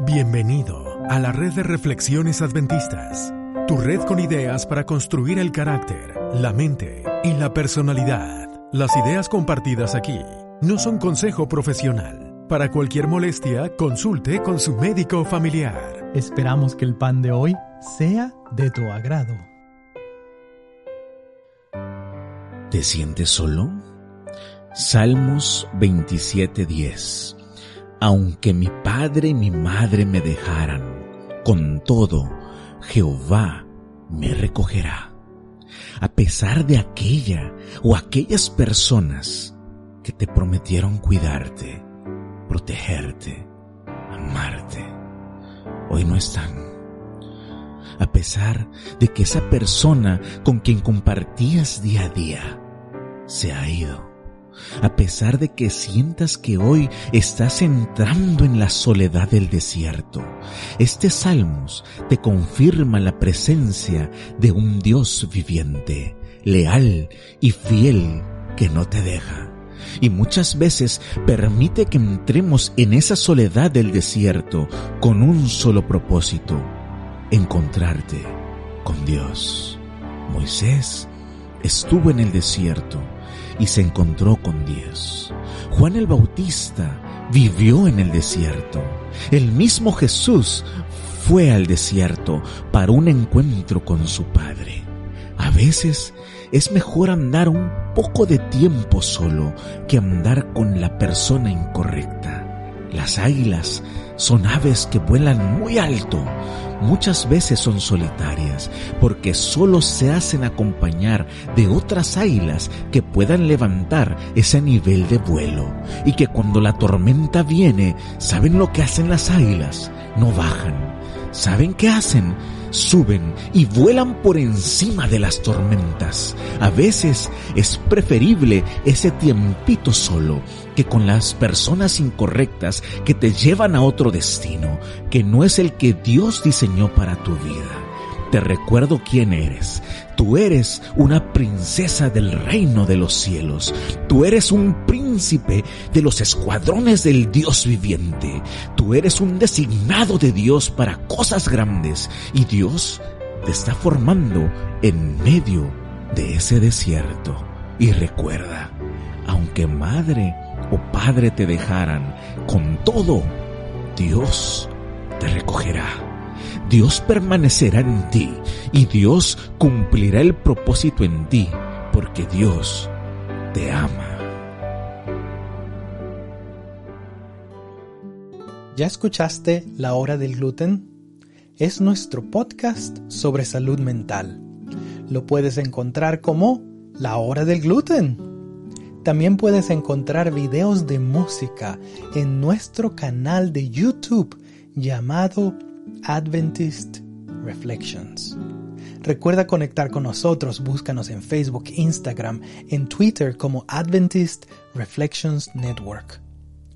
Bienvenido a la red de reflexiones adventistas, tu red con ideas para construir el carácter, la mente y la personalidad. Las ideas compartidas aquí no son consejo profesional. Para cualquier molestia, consulte con su médico familiar. Esperamos que el pan de hoy sea de tu agrado. ¿Te sientes solo? Salmos 27:10 aunque mi padre y mi madre me dejaran, con todo, Jehová me recogerá. A pesar de aquella o aquellas personas que te prometieron cuidarte, protegerte, amarte, hoy no están. A pesar de que esa persona con quien compartías día a día se ha ido a pesar de que sientas que hoy estás entrando en la soledad del desierto. Este Salmos te confirma la presencia de un Dios viviente, leal y fiel que no te deja. Y muchas veces permite que entremos en esa soledad del desierto con un solo propósito, encontrarte con Dios. Moisés estuvo en el desierto y se encontró con Dios. Juan el Bautista vivió en el desierto. El mismo Jesús fue al desierto para un encuentro con su Padre. A veces es mejor andar un poco de tiempo solo que andar con la persona incorrecta. Las águilas son aves que vuelan muy alto, muchas veces son solitarias, porque solo se hacen acompañar de otras águilas que puedan levantar ese nivel de vuelo, y que cuando la tormenta viene, ¿saben lo que hacen las águilas? No bajan. ¿Saben qué hacen? Suben y vuelan por encima de las tormentas. A veces es preferible ese tiempito solo que con las personas incorrectas que te llevan a otro destino, que no es el que Dios diseñó para tu vida te recuerdo quién eres. Tú eres una princesa del reino de los cielos. Tú eres un príncipe de los escuadrones del Dios viviente. Tú eres un designado de Dios para cosas grandes. Y Dios te está formando en medio de ese desierto. Y recuerda, aunque madre o padre te dejaran, con todo, Dios te recogerá. Dios permanecerá en ti y Dios cumplirá el propósito en ti, porque Dios te ama. ¿Ya escuchaste La Hora del Gluten? Es nuestro podcast sobre salud mental. Lo puedes encontrar como La Hora del Gluten. También puedes encontrar videos de música en nuestro canal de YouTube llamado Adventist Reflections. Recuerda conectar con nosotros, búscanos en Facebook, Instagram, en Twitter como Adventist Reflections Network.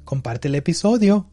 Comparte el episodio